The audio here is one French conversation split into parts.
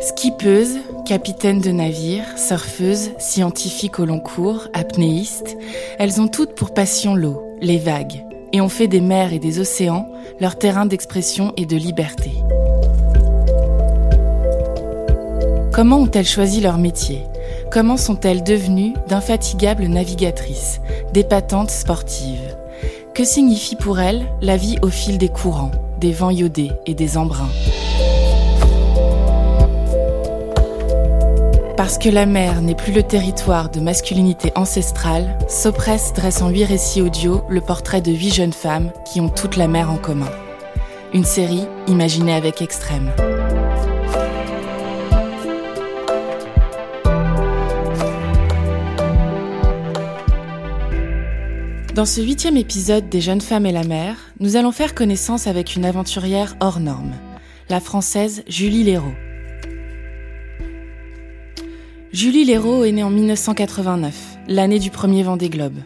Skippeuse, capitaine de navire, surfeuse, scientifique au long cours, apnéiste, elles ont toutes pour passion l'eau, les vagues, et ont fait des mers et des océans leur terrain d'expression et de liberté. Comment ont-elles choisi leur métier? Comment sont-elles devenues d'infatigables navigatrices, d'épatantes sportives? Que signifie pour elles la vie au fil des courants, des vents iodés et des embruns Parce que la mer n'est plus le territoire de masculinité ancestrale, Sopress dresse en huit récits audio le portrait de huit jeunes femmes qui ont toute la mer en commun. Une série imaginée avec extrême. Dans ce huitième épisode des Jeunes femmes et la mer, nous allons faire connaissance avec une aventurière hors norme, la française Julie Léraud. Julie Léraud est née en 1989, l'année du premier Vendée Globe.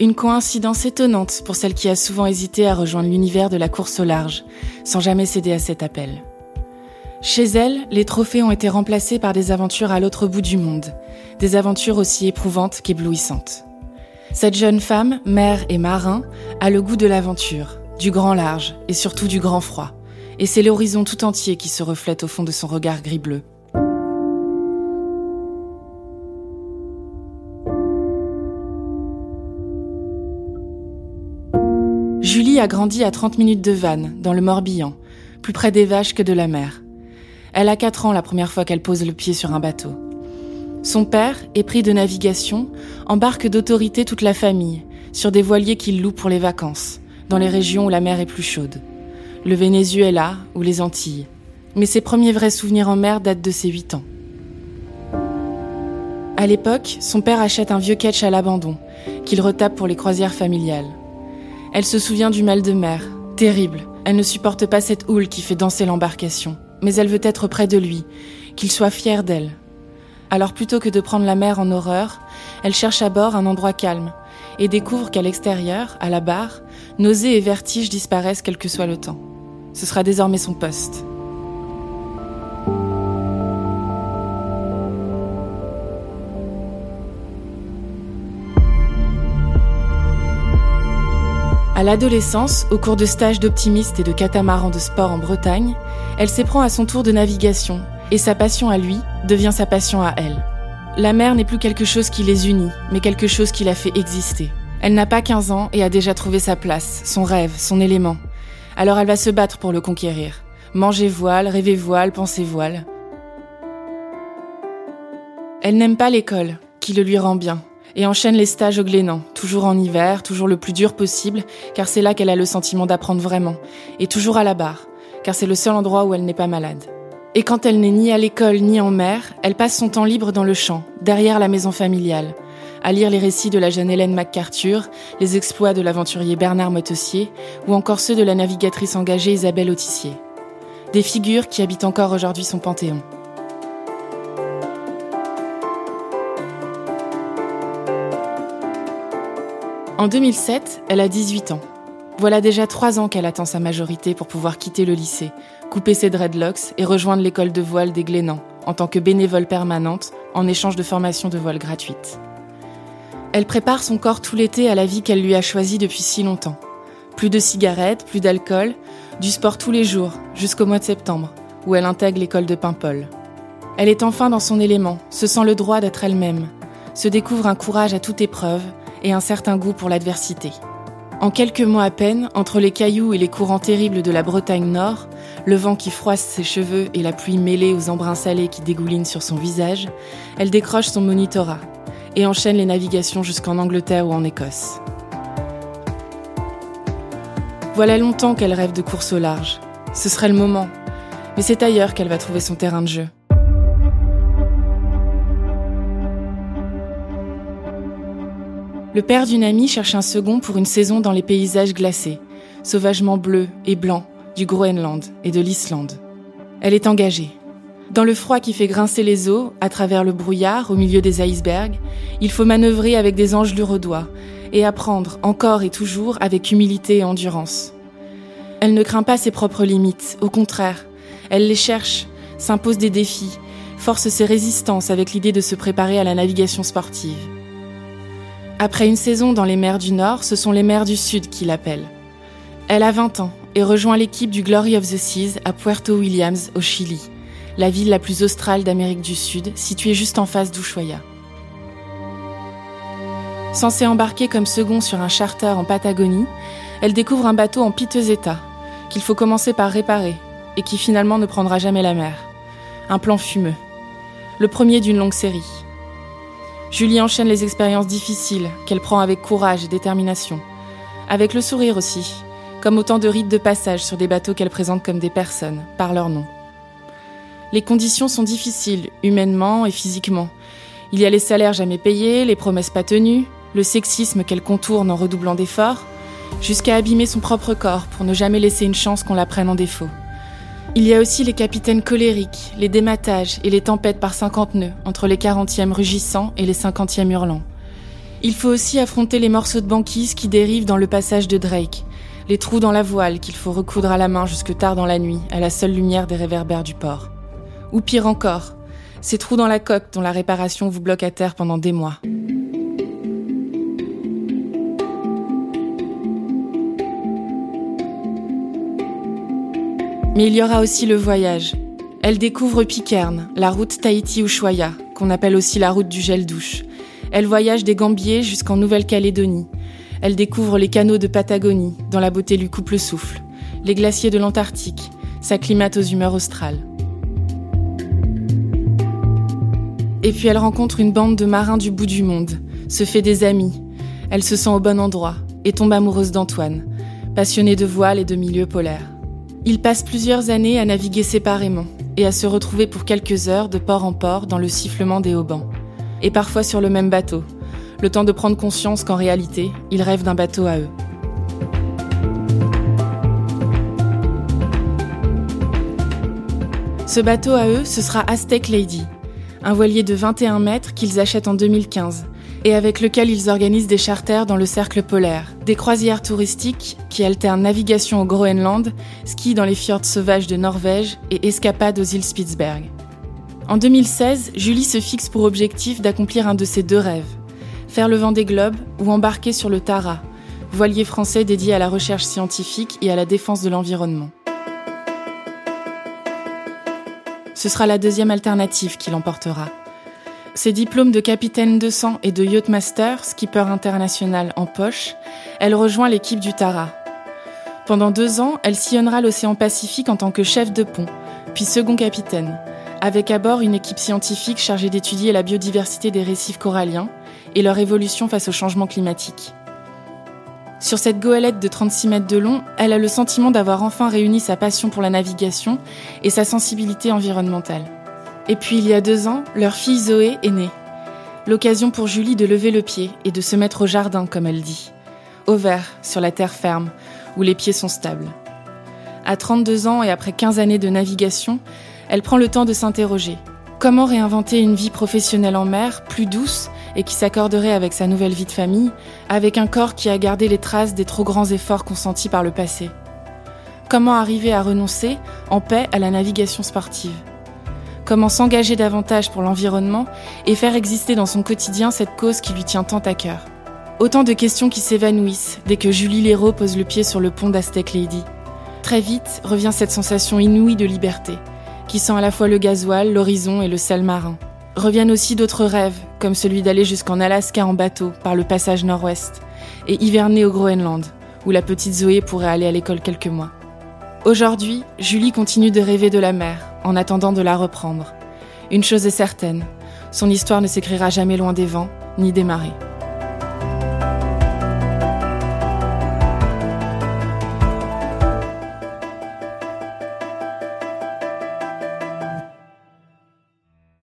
Une coïncidence étonnante pour celle qui a souvent hésité à rejoindre l'univers de la course au large, sans jamais céder à cet appel. Chez elle, les trophées ont été remplacés par des aventures à l'autre bout du monde, des aventures aussi éprouvantes qu'éblouissantes. Cette jeune femme, mère et marin, a le goût de l'aventure, du grand large et surtout du grand froid. Et c'est l'horizon tout entier qui se reflète au fond de son regard gris-bleu. Julie a grandi à 30 minutes de Vannes, dans le Morbihan, plus près des vaches que de la mer. Elle a 4 ans la première fois qu'elle pose le pied sur un bateau. Son père, épris de navigation, embarque d'autorité toute la famille, sur des voiliers qu'il loue pour les vacances, dans les régions où la mer est plus chaude. Le Venezuela ou les Antilles. Mais ses premiers vrais souvenirs en mer datent de ses 8 ans. À l'époque, son père achète un vieux ketch à l'abandon, qu'il retape pour les croisières familiales. Elle se souvient du mal de mer, terrible. Elle ne supporte pas cette houle qui fait danser l'embarcation, mais elle veut être près de lui, qu'il soit fier d'elle. Alors plutôt que de prendre la mer en horreur, elle cherche à bord un endroit calme et découvre qu'à l'extérieur, à la barre, nausées et vertiges disparaissent quel que soit le temps. Ce sera désormais son poste. À l'adolescence, au cours de stages d'optimistes et de catamarans de sport en Bretagne, elle s'éprend à son tour de navigation, et sa passion à lui devient sa passion à elle. La mer n'est plus quelque chose qui les unit, mais quelque chose qui la fait exister. Elle n'a pas 15 ans et a déjà trouvé sa place, son rêve, son élément. Alors elle va se battre pour le conquérir. Manger voile, rêver voile, penser voile. Elle n'aime pas l'école, qui le lui rend bien, et enchaîne les stages au Glénan, toujours en hiver, toujours le plus dur possible, car c'est là qu'elle a le sentiment d'apprendre vraiment, et toujours à la barre, car c'est le seul endroit où elle n'est pas malade. Et quand elle n'est ni à l'école ni en mer, elle passe son temps libre dans le champ, derrière la maison familiale, à lire les récits de la jeune Hélène MacArthur, les exploits de l'aventurier Bernard Motossier, ou encore ceux de la navigatrice engagée Isabelle Autissier. Des figures qui habitent encore aujourd'hui son panthéon. En 2007, elle a 18 ans. Voilà déjà trois ans qu'elle attend sa majorité pour pouvoir quitter le lycée, couper ses dreadlocks et rejoindre l'école de voile des Glénans en tant que bénévole permanente en échange de formation de voile gratuite. Elle prépare son corps tout l'été à la vie qu'elle lui a choisie depuis si longtemps. Plus de cigarettes, plus d'alcool, du sport tous les jours, jusqu'au mois de septembre, où elle intègre l'école de Paimpol. Elle est enfin dans son élément, se sent le droit d'être elle-même, se découvre un courage à toute épreuve et un certain goût pour l'adversité. En quelques mois à peine, entre les cailloux et les courants terribles de la Bretagne Nord, le vent qui froisse ses cheveux et la pluie mêlée aux embruns salés qui dégoulinent sur son visage, elle décroche son monitorat et enchaîne les navigations jusqu'en Angleterre ou en Écosse. Voilà longtemps qu'elle rêve de course au large. Ce serait le moment. Mais c'est ailleurs qu'elle va trouver son terrain de jeu. Le père d'une amie cherche un second pour une saison dans les paysages glacés, sauvagement bleus et blancs du Groenland et de l'Islande. Elle est engagée. Dans le froid qui fait grincer les os, à travers le brouillard, au milieu des icebergs, il faut manœuvrer avec des au doigt et apprendre encore et toujours avec humilité et endurance. Elle ne craint pas ses propres limites, au contraire, elle les cherche, s'impose des défis, force ses résistances avec l'idée de se préparer à la navigation sportive. Après une saison dans les mers du Nord, ce sont les mers du Sud qui l'appellent. Elle a 20 ans et rejoint l'équipe du Glory of the Seas à Puerto Williams, au Chili, la ville la plus australe d'Amérique du Sud, située juste en face d'Ushuaia. Censée embarquer comme second sur un charter en Patagonie, elle découvre un bateau en piteux état, qu'il faut commencer par réparer, et qui finalement ne prendra jamais la mer. Un plan fumeux. Le premier d'une longue série. Julie enchaîne les expériences difficiles qu'elle prend avec courage et détermination. Avec le sourire aussi, comme autant de rites de passage sur des bateaux qu'elle présente comme des personnes, par leur nom. Les conditions sont difficiles, humainement et physiquement. Il y a les salaires jamais payés, les promesses pas tenues, le sexisme qu'elle contourne en redoublant d'efforts, jusqu'à abîmer son propre corps pour ne jamais laisser une chance qu'on la prenne en défaut. Il y a aussi les capitaines colériques, les dématages et les tempêtes par 50 nœuds entre les 40e rugissants et les 50e hurlants. Il faut aussi affronter les morceaux de banquise qui dérivent dans le passage de Drake, les trous dans la voile qu'il faut recoudre à la main jusque tard dans la nuit à la seule lumière des réverbères du port. Ou pire encore, ces trous dans la coque dont la réparation vous bloque à terre pendant des mois. Mais il y aura aussi le voyage. Elle découvre Pitcairn, la route Tahiti-Ushuaia, qu'on appelle aussi la route du gel douche. Elle voyage des Gambiers jusqu'en Nouvelle-Calédonie. Elle découvre les canaux de Patagonie, dont la beauté lui coupe le souffle, les glaciers de l'Antarctique, s'acclimate aux humeurs australes. Et puis elle rencontre une bande de marins du bout du monde, se fait des amis. Elle se sent au bon endroit et tombe amoureuse d'Antoine, passionnée de voile et de milieux polaires. Ils passent plusieurs années à naviguer séparément et à se retrouver pour quelques heures de port en port dans le sifflement des haubans. Et parfois sur le même bateau, le temps de prendre conscience qu'en réalité, ils rêvent d'un bateau à eux. Ce bateau à eux, ce sera Aztec Lady, un voilier de 21 mètres qu'ils achètent en 2015 et avec lequel ils organisent des charters dans le cercle polaire, des croisières touristiques qui alternent navigation au Groenland, ski dans les fjords sauvages de Norvège et escapade aux îles Spitzberg. En 2016, Julie se fixe pour objectif d'accomplir un de ses deux rêves, faire le vent des globes ou embarquer sur le Tara, voilier français dédié à la recherche scientifique et à la défense de l'environnement. Ce sera la deuxième alternative qui l'emportera. Ses diplômes de capitaine de sang et de yachtmaster, skipper international en poche, elle rejoint l'équipe du Tara. Pendant deux ans, elle sillonnera l'océan Pacifique en tant que chef de pont, puis second capitaine, avec à bord une équipe scientifique chargée d'étudier la biodiversité des récifs coralliens et leur évolution face au changement climatique. Sur cette goélette de 36 mètres de long, elle a le sentiment d'avoir enfin réuni sa passion pour la navigation et sa sensibilité environnementale. Et puis il y a deux ans, leur fille Zoé est née. L'occasion pour Julie de lever le pied et de se mettre au jardin, comme elle dit. Au vert, sur la terre ferme, où les pieds sont stables. À 32 ans et après 15 années de navigation, elle prend le temps de s'interroger. Comment réinventer une vie professionnelle en mer, plus douce et qui s'accorderait avec sa nouvelle vie de famille, avec un corps qui a gardé les traces des trop grands efforts consentis par le passé? Comment arriver à renoncer, en paix, à la navigation sportive? Comment s'engager davantage pour l'environnement et faire exister dans son quotidien cette cause qui lui tient tant à cœur Autant de questions qui s'évanouissent dès que Julie Léraud pose le pied sur le pont d'Aztec Lady. Très vite revient cette sensation inouïe de liberté, qui sent à la fois le gasoil, l'horizon et le sel marin. Reviennent aussi d'autres rêves, comme celui d'aller jusqu'en Alaska en bateau par le passage nord-ouest, et hiverner au Groenland, où la petite Zoé pourrait aller à l'école quelques mois. Aujourd'hui, Julie continue de rêver de la mer, en attendant de la reprendre. Une chose est certaine, son histoire ne s'écrira jamais loin des vents, ni des marées.